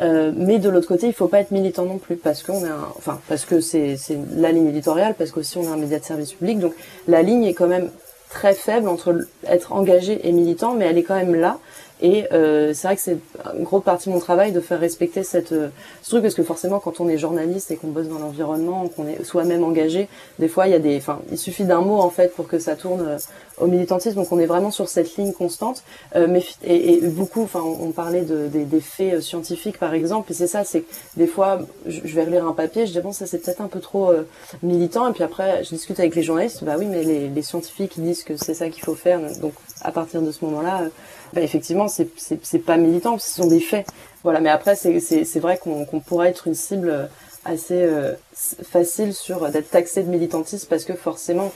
Euh, mais de l'autre côté, il faut pas être militant non plus parce qu'on est, un, enfin parce que c'est la ligne éditoriale, parce qu'aussi on est un média de service public, donc la ligne est quand même très faible entre être engagé et militant, mais elle est quand même là. Et euh, c'est vrai que c'est une grosse partie de mon travail de faire respecter cette euh, ce truc parce que forcément quand on est journaliste et qu'on bosse dans l'environnement, qu'on est soi-même engagé, des fois il y a des, enfin il suffit d'un mot en fait pour que ça tourne euh, au militantisme. Donc on est vraiment sur cette ligne constante. Euh, mais et, et, beaucoup, enfin on, parlait de, des, des faits euh, scientifiques par exemple. Et c'est ça, c'est des fois je, je, vais relire un papier, je dis bon ça c'est peut-être un peu trop militant. Et puis après je discute avec les journalistes, bah oui mais les, les scientifiques ils disent que c'est ça qu'il faut faire. Donc à partir de ce moment-là bah, effectivement, c'est c'est pas militant, ce sont des faits. Voilà, mais après, c'est vrai qu'on pourrait être une cible assez euh, facile sur d'être taxé de militantisme parce que forcément,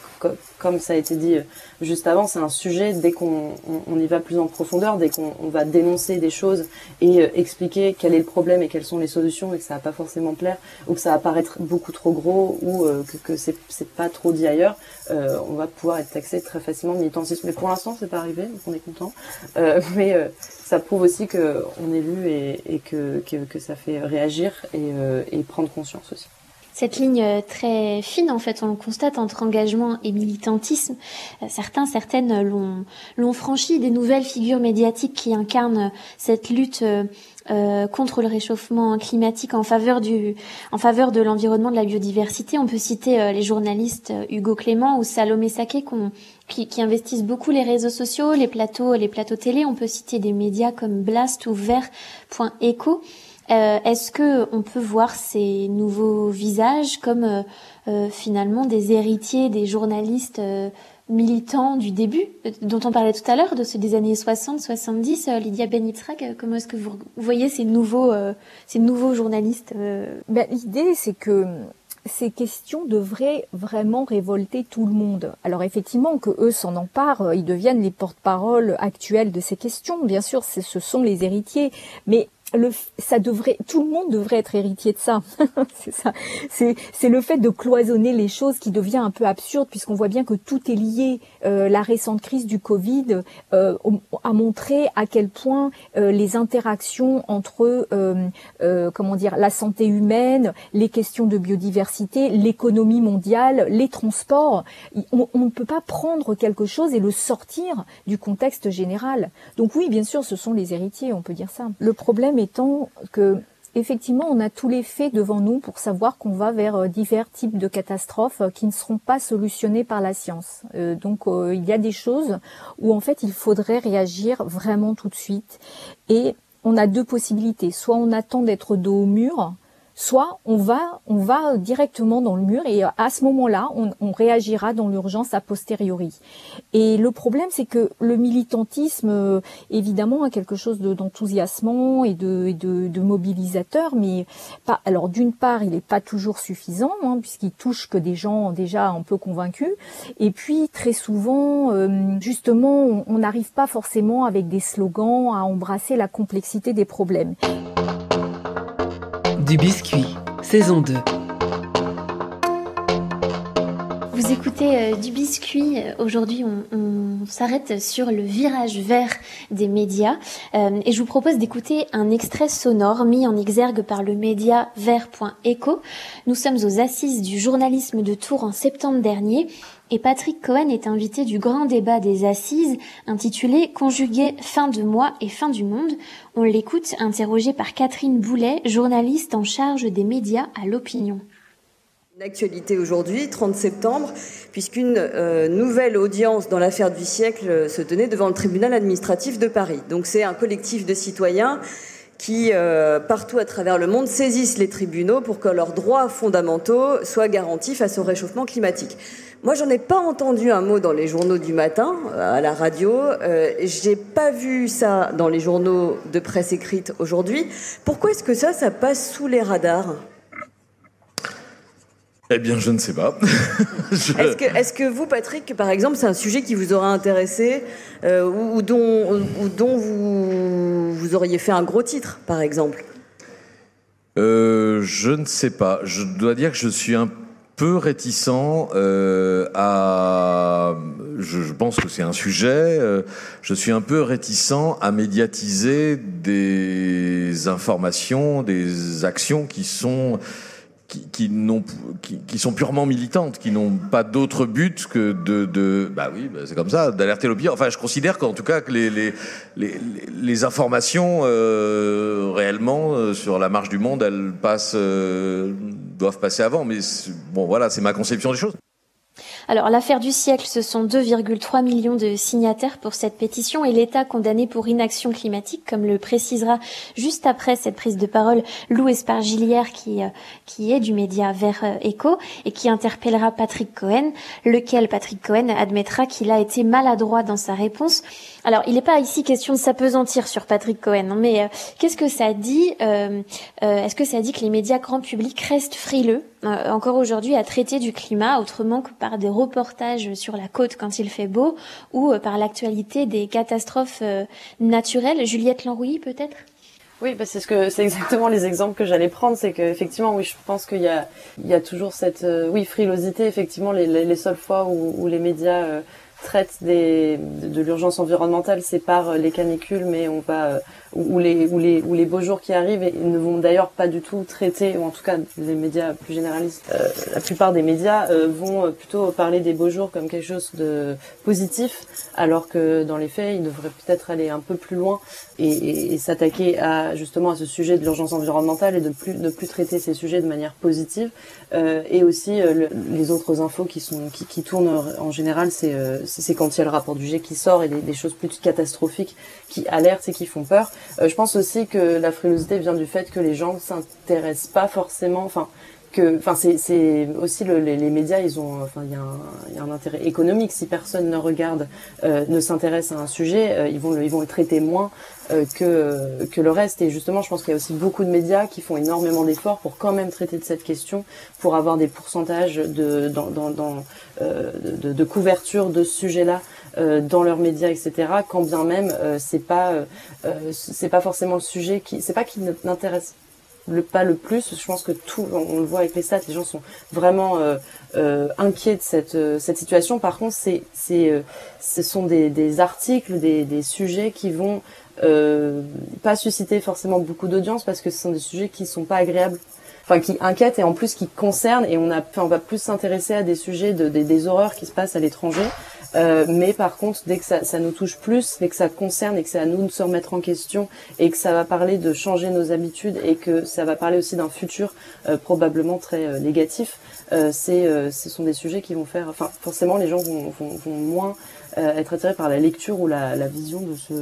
comme ça a été dit euh, juste avant, c'est un sujet dès qu'on on, y va plus en profondeur, dès qu'on va dénoncer des choses et euh, expliquer quel est le problème et quelles sont les solutions et que ça va pas forcément plaire ou que ça va paraître beaucoup trop gros ou que, que c'est pas trop dit ailleurs, on va pouvoir être taxé très facilement de militantisme. Mais pour l'instant, c'est pas arrivé, donc on est content. mais ça prouve aussi que on est vu et, que, que, ça fait réagir et prendre conscience aussi cette ligne euh, très fine, en fait, on le constate entre engagement et militantisme. Euh, certains, certaines l'ont, l'ont franchi. Des nouvelles figures médiatiques qui incarnent cette lutte euh, contre le réchauffement climatique en faveur du, en faveur de l'environnement, de la biodiversité. On peut citer les journalistes Hugo Clément ou Salomé Saké qui, qui, investissent beaucoup les réseaux sociaux, les plateaux, les plateaux télé. On peut citer des médias comme Blast ou Vert.eco. Euh, est-ce que on peut voir ces nouveaux visages comme euh, euh, finalement des héritiers des journalistes militants du début, dont on parlait tout à l'heure, de ceux des années 60, 70, Lydia Benitzrak, comment est-ce que vous voyez ces nouveaux, ces nouveaux journalistes ben, L'idée, c'est que ces questions devraient vraiment révolter tout le monde. Alors effectivement, que eux s'en emparent, ils deviennent les porte-parole actuels de ces questions. Bien sûr, ce sont les héritiers, mais le, ça devrait, tout le monde devrait être héritier de ça. c'est ça. C'est, c'est le fait de cloisonner les choses qui devient un peu absurde puisqu'on voit bien que tout est lié. Euh, la récente crise du Covid euh, a montré à quel point euh, les interactions entre, euh, euh, comment dire, la santé humaine, les questions de biodiversité, l'économie mondiale, les transports, on, on ne peut pas prendre quelque chose et le sortir du contexte général. Donc oui, bien sûr, ce sont les héritiers, on peut dire ça. Le problème étant que effectivement, on a tous les faits devant nous pour savoir qu'on va vers euh, divers types de catastrophes euh, qui ne seront pas solutionnées par la science. Euh, donc, il y a des choses où en fait, il faudrait réagir vraiment tout de suite. Et on a deux possibilités. Soit on attend d'être dos au mur soit on va, on va directement dans le mur et à ce moment-là, on, on réagira dans l'urgence a posteriori. Et le problème, c'est que le militantisme, euh, évidemment, a quelque chose d'enthousiasmant et, de, de, de, mobilisateur, mais pas. Alors, d'une part, il n'est pas toujours suffisant, hein, puisqu'il touche que des gens déjà un peu convaincus. Et puis, très souvent, euh, justement, on n'arrive pas forcément avec des slogans à embrasser la complexité des problèmes. Du biscuit, saison 2. Vous écoutez euh, du biscuit. Aujourd'hui, on, s'arrête sur le virage vert des médias euh, et je vous propose d'écouter un extrait sonore mis en exergue par le média vert.eco. Nous sommes aux assises du journalisme de Tours en septembre dernier et Patrick Cohen est invité du grand débat des assises intitulé Conjuguer fin de mois et fin du monde. On l'écoute interrogé par Catherine Boulet, journaliste en charge des médias à l'opinion. L'actualité aujourd'hui, 30 septembre, puisqu'une euh, nouvelle audience dans l'affaire du siècle se tenait devant le tribunal administratif de Paris. Donc c'est un collectif de citoyens qui, euh, partout à travers le monde, saisissent les tribunaux pour que leurs droits fondamentaux soient garantis face au réchauffement climatique. Moi, j'en ai pas entendu un mot dans les journaux du matin, à la radio. Euh, J'ai pas vu ça dans les journaux de presse écrite aujourd'hui. Pourquoi est-ce que ça, ça passe sous les radars? Eh bien, je ne sais pas. je... Est-ce que, est que, vous, Patrick, par exemple, c'est un sujet qui vous aurait intéressé euh, ou, ou, dont, ou dont vous, vous auriez fait un gros titre, par exemple? Euh, Je ne sais pas. Je dois dire que je suis un peu réticent euh, à. Je, je, pense que c'est un sujet. Euh, je suis un peu réticent à médiatiser des informations, des actions qui sont qui, qui, qui, qui, sont purement militantes, qui n'ont pas d'autre but que de, de bah oui, bah c'est comme ça, d'alerter l'opinion. Enfin, je considère qu'en tout cas que les, les, les, les informations euh, réellement euh, sur la marche du monde, elles passent, euh, doivent passer avant. Mais bon, voilà, c'est ma conception des choses. Alors l'affaire du siècle, ce sont 2,3 millions de signataires pour cette pétition et l'État condamné pour inaction climatique, comme le précisera juste après cette prise de parole Lou Espargilière qui, euh, qui est du média Vert Echo et qui interpellera Patrick Cohen, lequel Patrick Cohen admettra qu'il a été maladroit dans sa réponse. Alors il n'est pas ici question de s'apesantir sur Patrick Cohen, mais euh, qu'est-ce que ça dit euh, Est-ce que ça dit que les médias grand public restent frileux encore aujourd'hui à traiter du climat autrement que par des reportages sur la côte quand il fait beau ou par l'actualité des catastrophes naturelles? Juliette Lanrouilly peut-être? Oui, bah c'est ce que c'est exactement les exemples que j'allais prendre, c'est que effectivement, oui, je pense qu'il y a il y a toujours cette euh, oui frilosité. Effectivement, les, les, les seules fois où, où les médias euh, traitent des de, de l'urgence environnementale, c'est par les canicules, mais on va ou les, ou les, ou les beaux jours qui arrivent et ne vont d'ailleurs pas du tout traiter, ou en tout cas les médias plus généralistes, euh, la plupart des médias euh, vont plutôt parler des beaux jours comme quelque chose de positif, alors que dans les faits, ils devraient peut-être aller un peu plus loin et, et, et s'attaquer à justement à ce sujet de l'urgence environnementale et de plus ne plus traiter ces sujets de manière positive. Euh, et aussi le, les autres infos qui sont qui, qui tournent en général, c'est c'est quand il y a le rapport du G qui sort et des choses plus catastrophiques qui alertent et qui font peur. Euh, je pense aussi que la frilosité vient du fait que les gens s'intéressent pas forcément, enfin que, enfin c'est aussi le, les, médias, ils ont, enfin il y, a un, intérêt économique. Si personne ne regarde, euh, ne s'intéresse à un sujet, euh, ils vont le, ils vont le traiter moins euh, que que le reste. Et justement, je pense qu'il y a aussi beaucoup de médias qui font énormément d'efforts pour quand même traiter de cette question, pour avoir des pourcentages de dans, de, couverture de ce sujet-là dans leurs médias, etc. Quand bien même euh, c'est pas euh, c'est pas forcément le sujet qui c'est pas qui n'intéresse pas le plus. Je pense que tout, on, le voit avec les stats, les gens sont vraiment euh, euh, inquiets de cette cette situation. Par contre, c'est c'est ce sont des, des articles, des, des sujets qui vont pas susciter forcément beaucoup d'audience parce que ce sont des sujets qui sont pas agréables enfin qui inquiètent et en plus qui concernent et on a on va plus s'intéresser à des sujets de, des, des horreurs qui se passent à l'étranger. Euh, mais par contre, dès que ça, ça, nous touche plus, dès que ça concerne et que c'est à nous de se remettre en question et que ça va parler de changer nos habitudes et que ça va parler aussi d'un futur euh, probablement très euh, négatif, euh, c'est, euh, ce sont des sujets qui vont faire, enfin forcément les gens vont, vont, vont moins être attirés par la lecture ou la, la vision de ce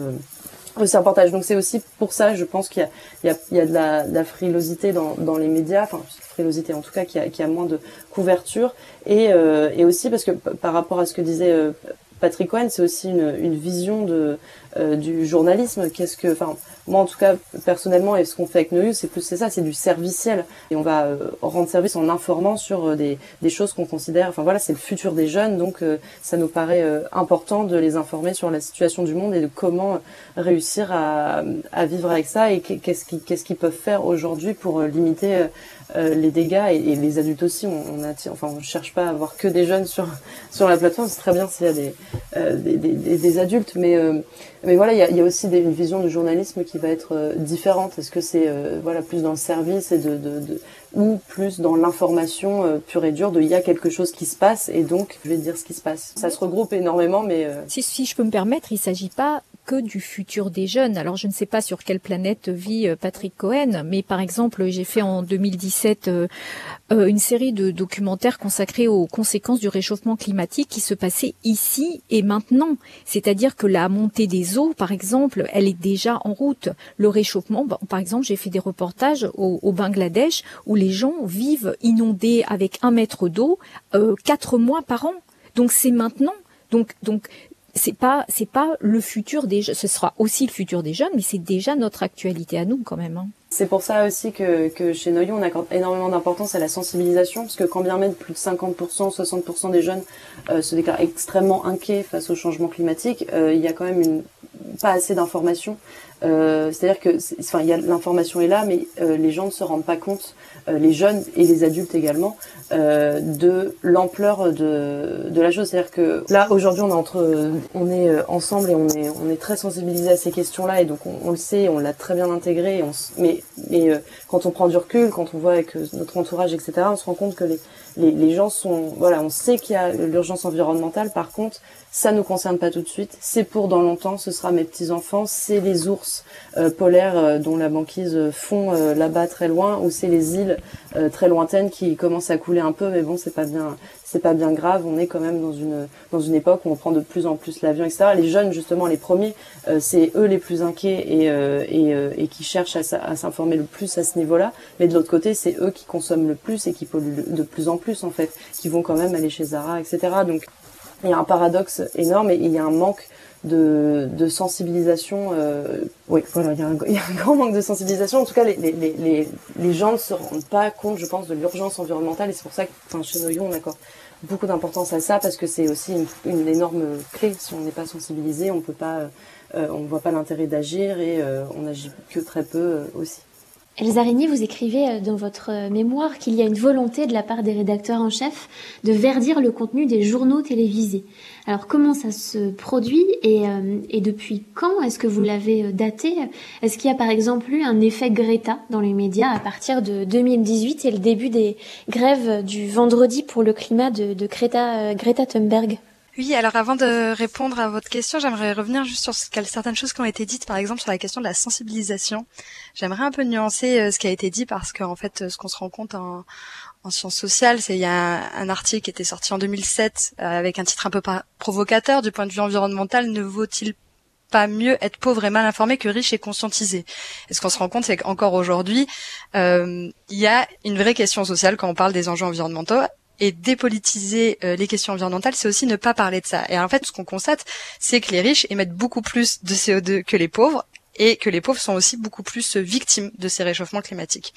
c'est un reportage. Donc c'est aussi pour ça, je pense qu'il y y y a de, la, de la frilosité dans, dans les médias, enfin frilosité en tout cas, qui a, qui a moins de couverture, et, euh, et aussi parce que par rapport à ce que disait euh, Patrick Cohen, c'est aussi une, vision de, euh, du journalisme. Qu'est-ce que, enfin, moi en tout cas personnellement, et ce qu'on fait avec News, c'est plus c'est ça, c'est du serviciel, et on va euh, rendre service en informant sur euh, des, des choses qu'on considère, enfin voilà, c'est le futur des jeunes, donc ça nous paraît important de les informer sur la situation du monde et de comment réussir à, à vivre avec ça et qu'est-ce qu'ils peuvent faire aujourd'hui pour limiter euh, les dégâts et, et, les adultes aussi. On, on attire, enfin, on cherche pas à avoir que des jeunes sur sur la plateforme. C'est très bien s'il y a des, euh, des, des, des, adultes, mais euh, mais voilà, il y a, y a, aussi une vision du journalisme qui va être euh, différente. Est-ce que c'est voilà plus dans le service et de, de, de ou plus dans l'information pure et dure de il y a quelque chose qui se passe et donc je vais dire ce qui se passe. Ça se regroupe énormément, mais si, si je peux me permettre, il s'agit pas que du futur des jeunes. Alors je ne sais pas sur quelle planète vit Patrick Cohen, mais par exemple j'ai fait en 2017 euh, euh, une série de documentaires consacrés aux conséquences du réchauffement climatique qui se passait ici et maintenant. C'est-à-dire que la montée des eaux, par exemple, elle est déjà en route. Le réchauffement, par exemple, j'ai fait des reportages au, Bangladesh où les gens vivent inondés avec un mètre d'eau euh, quatre mois par an. Donc c'est maintenant. Donc, donc c'est pas c'est pas le futur des ce sera aussi le futur des jeunes mais c'est déjà notre actualité à nous quand même hein. C'est pour ça aussi que, chez Noyou, on accorde énormément d'importance à la sensibilisation, parce que quand bien même plus de 50%, 60% des jeunes euh, se déclarent extrêmement inquiets face au changement climatique, euh, il y a quand même une, pas assez d'informations. Euh, C'est-à-dire que, enfin, l'information est là, mais les gens ne se rendent pas compte, les jeunes et les adultes également, euh, de l'ampleur de, de la chose. C'est-à-dire que là, aujourd'hui, on est entre, on est ensemble et on est, on est très sensibilisé à ces questions-là, et donc on, le sait, on l'a très bien intégré. Mais, mais quand on prend du recul, quand on voit avec notre entourage, etc., on se rend compte que les, les, les gens sont, voilà, on sait qu'il y a l'urgence environnementale. Par contre, ça nous concerne pas tout de suite. C'est pour dans longtemps. Ce sera mes petits enfants. C'est les ours euh, polaires euh, dont la banquise fond euh, là-bas très loin, ou c'est les îles euh, très lointaines qui commencent à couler un peu. Mais bon, c'est pas bien, c'est pas bien grave. On est quand même dans une dans une époque où on prend de plus en plus l'avion, etc. Les jeunes, justement, les premiers, euh, c'est eux les plus inquiets et et, et qui cherchent à, à s'informer le plus à ce niveau-là. Mais de l'autre côté, c'est eux qui consomment le plus et qui polluent de plus en plus en fait, qui vont quand même aller chez Zara, etc. Donc il y a un paradoxe énorme et il y a un manque de, de sensibilisation. Euh, oui, voilà, il y, a un, il y, a un, grand manque de sensibilisation. En tout cas, les, les, les, les gens ne se rendent pas compte, je pense, de l'urgence environnementale et c'est pour ça que enfin, chez Noyon, on accorde beaucoup d'importance à ça parce que c'est aussi une, une, énorme clé. Si on n'est pas sensibilisé, on peut pas, euh, on ne voit pas l'intérêt d'agir et euh, on agit que très peu euh, aussi. Elsa vous écrivez euh, dans votre euh, mémoire qu'il y a une volonté de la part des rédacteurs en chef de verdir le contenu des journaux télévisés. Alors comment ça se produit et, euh, depuis quand est-ce que vous l'avez daté? Est-ce qu'il y a par exemple eu un effet Greta dans les médias à partir de 2018 et le début des grèves du vendredi pour le climat de, Greta Thunberg? Oui, alors avant de répondre à votre question, j'aimerais revenir juste sur certaines choses qui ont été dites, par exemple sur la question de la sensibilisation. J'aimerais un peu nuancer euh, ce qui a été dit parce qu'en fait, ce qu'on se rend compte en, en sciences sociales, c'est il y a un, article qui était sorti en 2007 euh, avec un titre un peu provocateur du point de vue environnemental. Ne vaut-il pas mieux être pauvre et mal informé que riche et conscientisé? Et ce qu'on se rend compte, c'est qu'encore aujourd'hui, euh, il y a une vraie question sociale quand on parle des enjeux environnementaux et dépolitiser euh, les questions environnementales, c'est aussi ne pas parler de ça. Et en fait, ce qu'on constate, c'est que les riches émettent beaucoup plus de CO2 que les pauvres et que les pauvres sont aussi beaucoup plus victimes de ces réchauffements climatiques.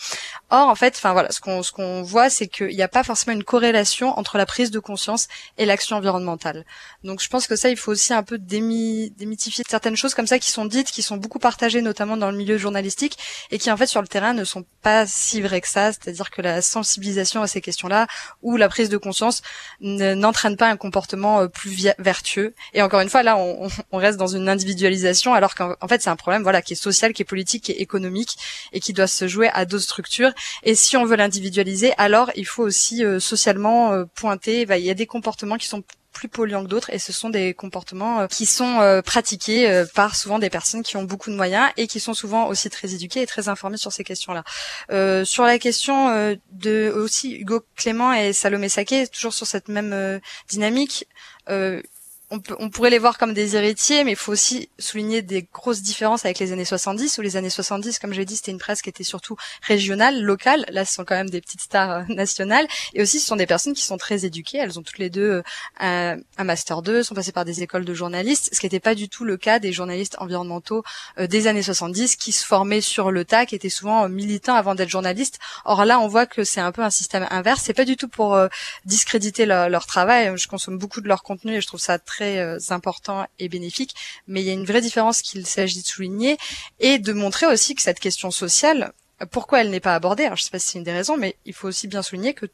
Or, en fait, enfin voilà, ce qu'on ce qu'on voit, c'est qu'il n'y a pas forcément une corrélation entre la prise de conscience et l'action environnementale. Donc, je pense que ça, il faut aussi un peu démy, démythifier certaines choses comme ça qui sont dites, qui sont beaucoup partagées, notamment dans le milieu journalistique, et qui en fait sur le terrain ne sont pas si vraies que ça. C'est-à-dire que la sensibilisation à ces questions-là ou la prise de conscience n'entraîne pas un comportement euh, plus vertueux. Et encore une fois, là, on, on reste dans une individualisation, alors qu'en fait, c'est un problème. Voilà, qui est social, qui est politique, qui est économique et qui doit se jouer à d'autres structures. Et si on veut l'individualiser, alors il faut aussi euh, socialement euh, pointer. Bah, il y a des comportements qui sont plus polluants que d'autres et ce sont des comportements euh, qui sont pratiqués par souvent des personnes qui ont beaucoup de moyens et qui sont souvent aussi très éduquées et très informées sur ces questions-là. sur la question de aussi Hugo Clément et Salomé Saké, toujours sur cette même dynamique, on, pourrait les voir comme des héritiers, mais il faut aussi souligner des grosses différences avec les années 70, où les années 70, comme j'ai dit, c'était une presse qui était surtout régionale, locale. Là, ce sont quand même des petites stars euh, nationales. Et aussi, ce sont des personnes qui sont très éduquées. Elles ont toutes les deux euh, un, un master 2, sont passées par des écoles de journalistes, ce qui n'était pas du tout le cas des journalistes environnementaux euh, des années 70, qui se formaient sur le tas, qui étaient souvent militants avant d'être journalistes. Or là, on voit que c'est un peu un système inverse. C'est pas du tout pour discréditer leur, leur travail. Je consomme beaucoup de leur contenu et je trouve ça très euh, important et bénéfique. Mais il y a une vraie différence qu'il s'agit de souligner et de montrer aussi que cette question sociale, pourquoi elle n'est pas abordée Alors je sais pas si c'est une des raisons, mais il faut aussi bien souligner que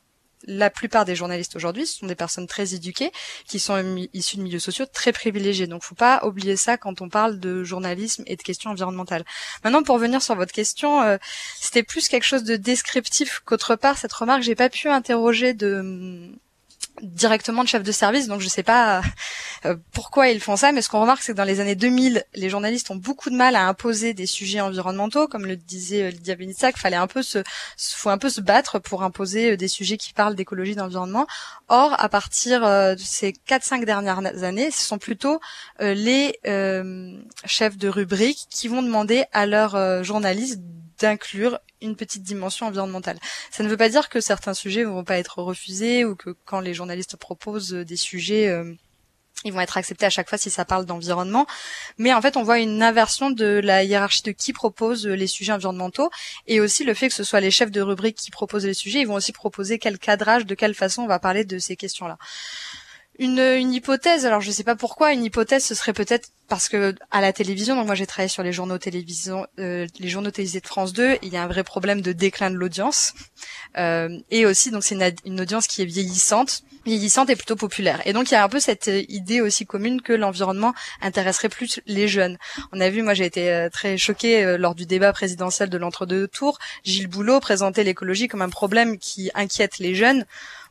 la plupart des journalistes aujourd'hui ce sont des personnes très éduquées qui sont issues de milieux sociaux très privilégiés. Donc faut pas oublier ça quand on parle de journalisme et de questions environnementales. Maintenant pour revenir sur votre question, euh, c'était plus quelque chose de descriptif qu'autre part cette remarque, j'ai pas pu interroger de directement de chef de service, donc je sais pas euh, pourquoi ils font ça, mais ce qu'on remarque, c'est que dans les années 2000, les journalistes ont beaucoup de mal à imposer des sujets environnementaux, comme le disait euh, Lydia Benitsac, fallait un peu se, faut un peu se battre pour imposer euh, des sujets qui parlent d'écologie, d'environnement. Or, à partir de ces 4-5 dernières années, ce sont plutôt les chefs de rubrique qui vont demander à leurs journalistes d'inclure une petite dimension environnementale. Ça ne veut pas dire que certains sujets ne vont pas être refusés ou que quand les journalistes proposent des sujets, euh, ils vont être acceptés à chaque fois si ça parle d'environnement. Mais en fait, on voit une inversion de la hiérarchie de qui propose les sujets environnementaux et aussi le fait que ce soit les chefs de rubrique qui proposent les sujets. Ils vont aussi proposer quel cadrage, de quelle façon on va parler de ces questions-là une, une hypothèse. Alors je sais pas pourquoi. Une hypothèse, ce serait peut-être parce que à la télévision. Donc moi j'ai travaillé sur les journaux télévision, euh, les journaux télévisés de France 2. Il y a un vrai problème de déclin de l'audience euh, et aussi donc c'est une, une, audience qui est vieillissante, vieillissante et plutôt populaire. Et donc il y a un peu cette idée aussi commune que l'environnement intéresserait plus les jeunes. On a vu, moi j'ai été euh, très choquée euh, lors du débat présidentiel de l'entre-deux tours. Gilles Boulot présentait l'écologie comme un problème qui inquiète les jeunes.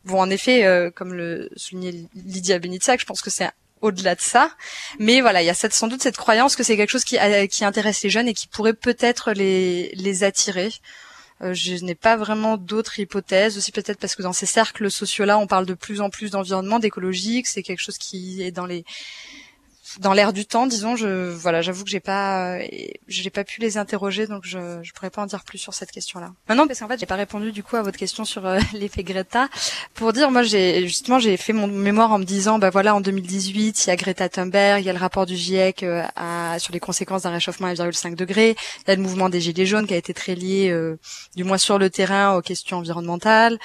Bon, en effet, euh, comme le soulignait Lydia Benitsac, je pense que c'est au-delà de ça. Mais voilà, il y a sans doute cette croyance que c'est quelque chose qui, euh, qui intéresse les jeunes et qui pourrait peut-être les, attirer. Euh, je n'ai pas vraiment d'autres hypothèses, aussi peut-être parce que dans ces cercles sociaux-là, on parle de plus en plus d'environnement, d'écologie, c'est quelque chose qui est dans les dans l'air du temps, disons. Je voilà, j'avoue que j'ai pas, j'ai pas pu les interroger, donc je je pourrais pas en dire plus sur cette question-là. Maintenant, parce qu'en fait, j'ai pas répondu du coup à votre question sur euh, l'effet Greta. Pour dire, moi, j'ai justement j'ai fait mon mémoire en me disant, bah voilà, en 2018, il y a Greta Thunberg, il y a le rapport du GIEC euh, à, sur les conséquences d'un réchauffement à 1,5 degré, il y a le mouvement des gilets jaunes qui a été très lié, euh, du moins sur le terrain, aux questions environnementales.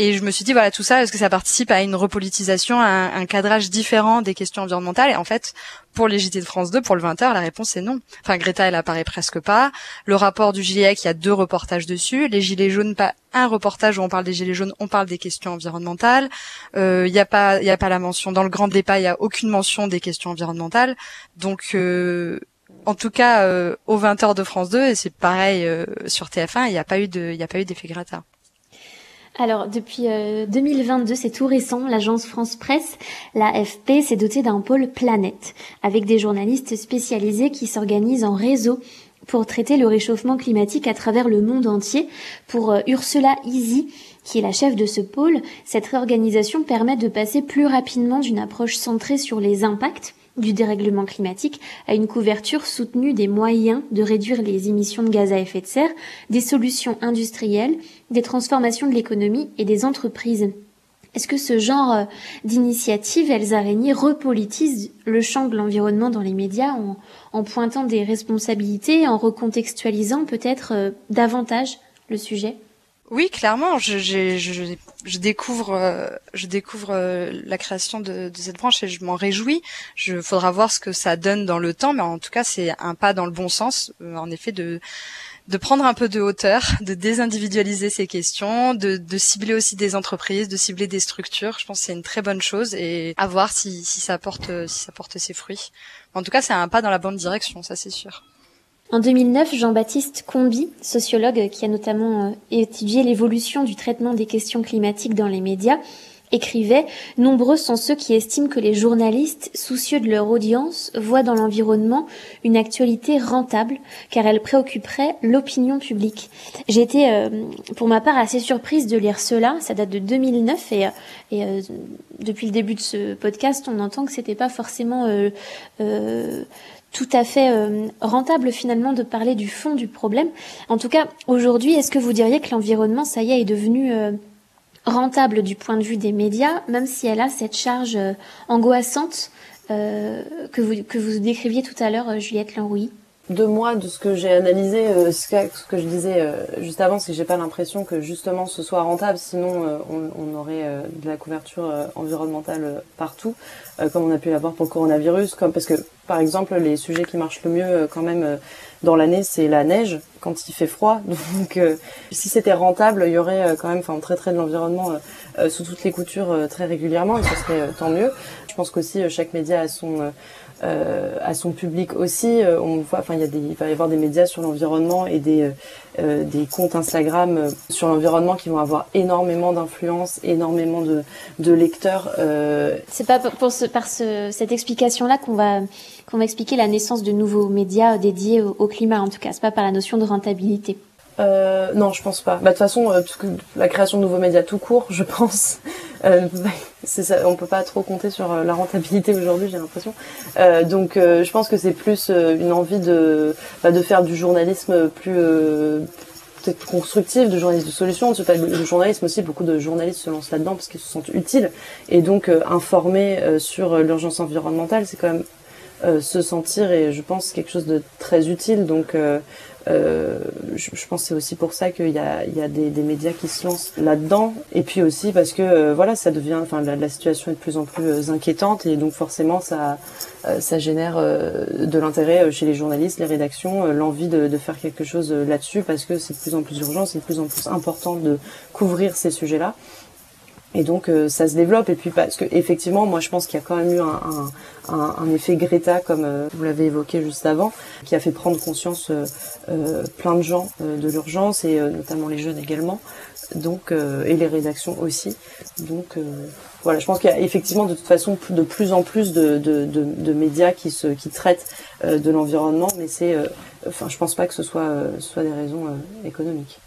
Et je me suis dit, voilà, tout ça, est-ce que ça participe à une repolitisation, à un, cadrage différent des questions environnementales? Et en fait, pour les JT de France 2, pour le 20h, la réponse est non. Enfin, Greta, elle apparaît presque pas. Le rapport du GIEC, il y a deux reportages dessus. Les Gilets jaunes, pas un reportage où on parle des Gilets jaunes, on parle des questions environnementales. Euh, il n'y a pas, y a pas la mention dans le grand débat, il y a aucune mention des questions environnementales. Donc euh, en tout cas, euh, au 20h de France 2, et c'est pareil euh, sur TF1, il n'y a pas eu de, il a pas eu d'effet Greta. Alors, depuis 2022, euh, c'est tout récent, l'agence France Presse, l'AFP, s'est dotée d'un pôle planète, avec des journalistes spécialisés qui s'organisent en réseau pour traiter le réchauffement climatique à travers le monde entier. Pour euh, Ursula Easy, qui est la chef de ce pôle, cette réorganisation permet de passer plus rapidement d'une approche centrée sur les impacts du dérèglement climatique à une couverture soutenue des moyens de réduire les émissions de gaz à effet de serre, des solutions industrielles, des transformations de l'économie et des entreprises. Est-ce que ce genre euh, d'initiative, elles araignées, repolitise le champ de l'environnement dans les médias en, pointant des responsabilités, en recontextualisant peut-être euh, davantage le sujet? Oui, clairement, je, découvre, euh, euh, la création de, cette branche et je m'en réjouis. Je faudra voir ce que ça donne dans le temps, mais en tout cas, c'est un pas dans le bon sens, euh, en effet, de de prendre un peu de hauteur, de désindividualiser ces questions, de, de cibler aussi des entreprises, de cibler des structures. Je pense que c'est une très bonne chose et à voir si, si ça porte si ça porte ses fruits. En tout cas, c'est un pas dans la bonne direction, ça c'est sûr. En 2009, Jean-Baptiste Combi, sociologue qui a notamment euh, étudié l'évolution du traitement des questions climatiques dans les médias, écrivait Nombreux sont ceux qui estiment que les journalistes, soucieux de leur audience, voient dans l'environnement une actualité rentable, car elle préoccuperait l'opinion publique. J'ai été, euh, pour ma part, assez surprise de lire cela. Ça date de 2009 et, euh, et euh, depuis le début de ce podcast, on entend que c'était pas forcément tout à fait rentable finalement de parler du fond du problème. En tout cas, aujourd'hui, est-ce que vous diriez que l'environnement, ça y est, est devenu rentable du point de vue des médias, même si elle a cette charge euh, angoissante euh, que, vous, que vous décriviez tout à l'heure, euh, Juliette Lanrouy de moi, de ce que j'ai analysé, ce, que, je disais juste avant, c'est que j'ai pas l'impression que justement ce soit rentable, sinon on, aurait de la couverture environnementale partout, comme on a pu l'avoir pour le coronavirus, comme parce que par exemple les sujets qui marchent le mieux quand même dans l'année, c'est la neige quand il fait froid. Donc, euh, si c'était rentable, il y aurait euh, quand même, enfin, on traiterait de l'environnement euh, sous toutes les coutures très régulièrement, et ce serait tant mieux. Je pense qu'aussi chaque média a son euh, à son public aussi. on voit, enfin, il y a des, il va y avoir des médias sur l'environnement et des euh, des comptes Instagram sur l'environnement qui vont avoir énormément d'influence, énormément de, de lecteurs. Euh... C'est pas pour ce, par ce, cette explication-là qu'on va qu'on va expliquer la naissance de nouveaux médias dédiés au, climat, en tout cas. C'est pas par la notion de rentabilité. Euh, non, je pense pas. Bah, de toute façon, euh, la création de nouveaux médias tout court, je pense, euh, c'est ça, on peut pas trop compter sur euh, la rentabilité aujourd'hui, j'ai l'impression. Euh, donc, euh, je pense que c'est plus une envie de bah, de faire du journalisme plus peut-être constructif, de journalisme de solution. Le journalisme aussi, beaucoup de journalistes se lancent là-dedans parce qu'ils se sentent utiles. Et donc, informer sur l'urgence environnementale, c'est quand même se sentir et je pense quelque chose de très utile. Donc euh, euh, je, je, pense c'est aussi pour ça qu'il y a, des, médias qui se lancent là-dedans. Et puis aussi parce que euh, voilà, ça devient, enfin la, situation est de plus en plus inquiétante et donc forcément ça, ça génère de l'intérêt chez les journalistes, les rédactions, l'envie de, de, faire quelque chose là-dessus parce que c'est de plus en plus urgent, c'est de plus en plus important de couvrir ces sujets-là. Et donc euh, ça se développe. Et puis parce que effectivement moi je pense qu'il y a quand même eu un, un, un, effet Greta comme euh, vous l'avez évoqué juste avant qui a fait prendre conscience euh, plein de gens de l'urgence et notamment les jeunes également. Donc et les rédactions aussi. Donc voilà je pense qu'il y a effectivement de toute façon de plus en plus de, de, de, de médias qui se qui traitent de l'environnement mais c'est enfin je pense pas que ce soit soit des raisons économiques.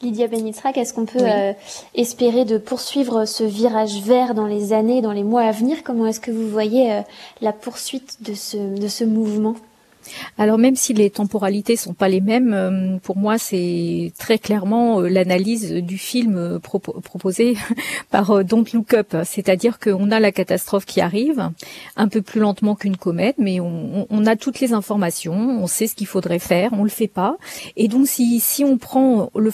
Lydia Benitrak, est-ce qu'on peut euh, espérer de poursuivre ce virage vert dans les années, dans les mois à venir? Comment est-ce que vous voyez euh, la poursuite de ce, de ce mouvement? Alors même si les temporalités sont pas les mêmes, euh, pour moi c'est très clairement euh, l'analyse du film euh, proposé par Don't Look Up, c'est-à-dire qu'on a la catastrophe qui arrive un peu plus lentement qu'une comète, mais on, a toutes les informations, on sait ce qu'il faudrait faire, on le fait pas, et donc si si on prend le,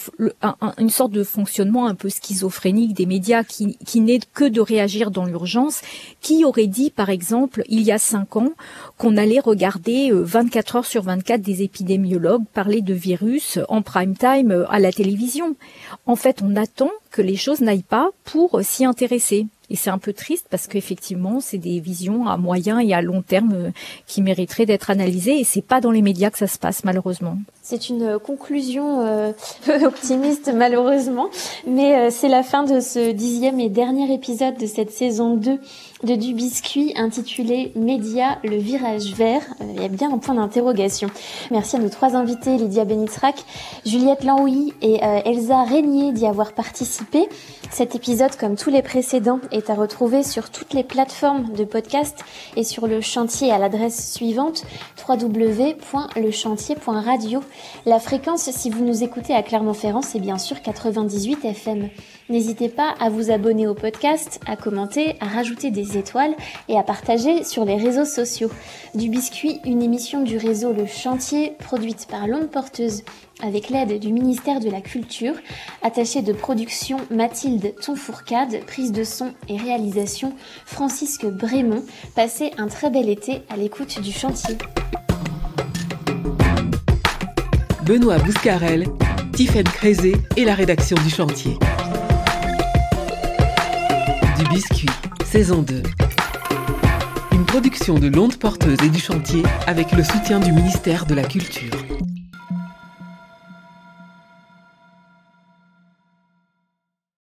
une sorte de fonctionnement un peu schizophrénique des médias qui qui n'est que de réagir dans l'urgence, qui aurait dit par exemple il y a cinq ans qu'on allait regarder 24 heures sur 24 des épidémiologues parler de virus en prime time euh, à la télévision. En fait, on attend que les choses n'aillent pas pour s'y intéresser. Et c'est un peu triste parce qu'effectivement, c'est des visions à moyen et à long terme euh, qui mériteraient d'être analysées et c'est pas dans les médias que ça se passe malheureusement. C'est une conclusion euh, optimiste malheureusement, mais c'est la fin de ce dixième et dernier épisode de cette saison 2 de Du Biscuit intitulé Média, le virage vert. Euh, il y a bien un point d'interrogation. Merci à nos trois invités, Lydia Benitrak, Juliette Lanouy et euh, Elsa Régnier d'y avoir Cet épisode, comme tous les précédents, est à retrouver sur toutes les plateformes de podcast et sur le chantier à l'adresse suivante www.lechantier.radio. La fréquence, si vous nous écoutez à Clermont-Ferrand, c'est bien sûr 98 FM. N'hésitez pas à vous abonner au podcast, à commenter, à rajouter des étoiles et à partager sur les réseaux sociaux. Du biscuit, une émission du réseau Le Chantier produite par Longue Porteuse avec l'aide du ministère de la Culture, attachée de production Mathilde Tonfourcade, prise de son et réalisation Francisque Brémond. Passez un très bel été à l'écoute du chantier. Benoît Bouscarel, Tiffaine Crézé et la rédaction du chantier. Du biscuit, saison 2. Une production de l'onde porteuse et du chantier avec le soutien du ministère de la Culture.